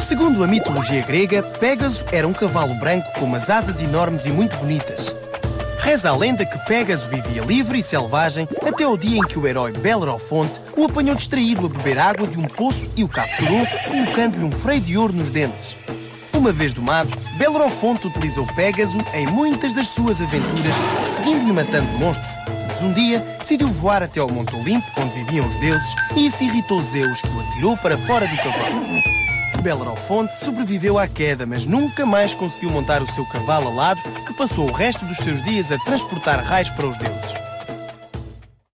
Segundo a mitologia grega, Pégaso era um cavalo branco com umas asas enormes e muito bonitas. Reza a lenda que Pégaso vivia livre e selvagem até o dia em que o herói Belerofonte o apanhou distraído a beber água de um poço e o capturou, colocando-lhe um freio de ouro nos dentes. Uma vez domado, Belerofonte utilizou Pégaso em muitas das suas aventuras, seguindo-lhe matando monstros. Mas um dia decidiu voar até ao Monte Olimpo, onde viviam os deuses, e isso irritou Zeus, que o atirou para fora do cavalo. Belerofonte sobreviveu à queda, mas nunca mais conseguiu montar o seu cavalo alado, que passou o resto dos seus dias a transportar raios para os deuses.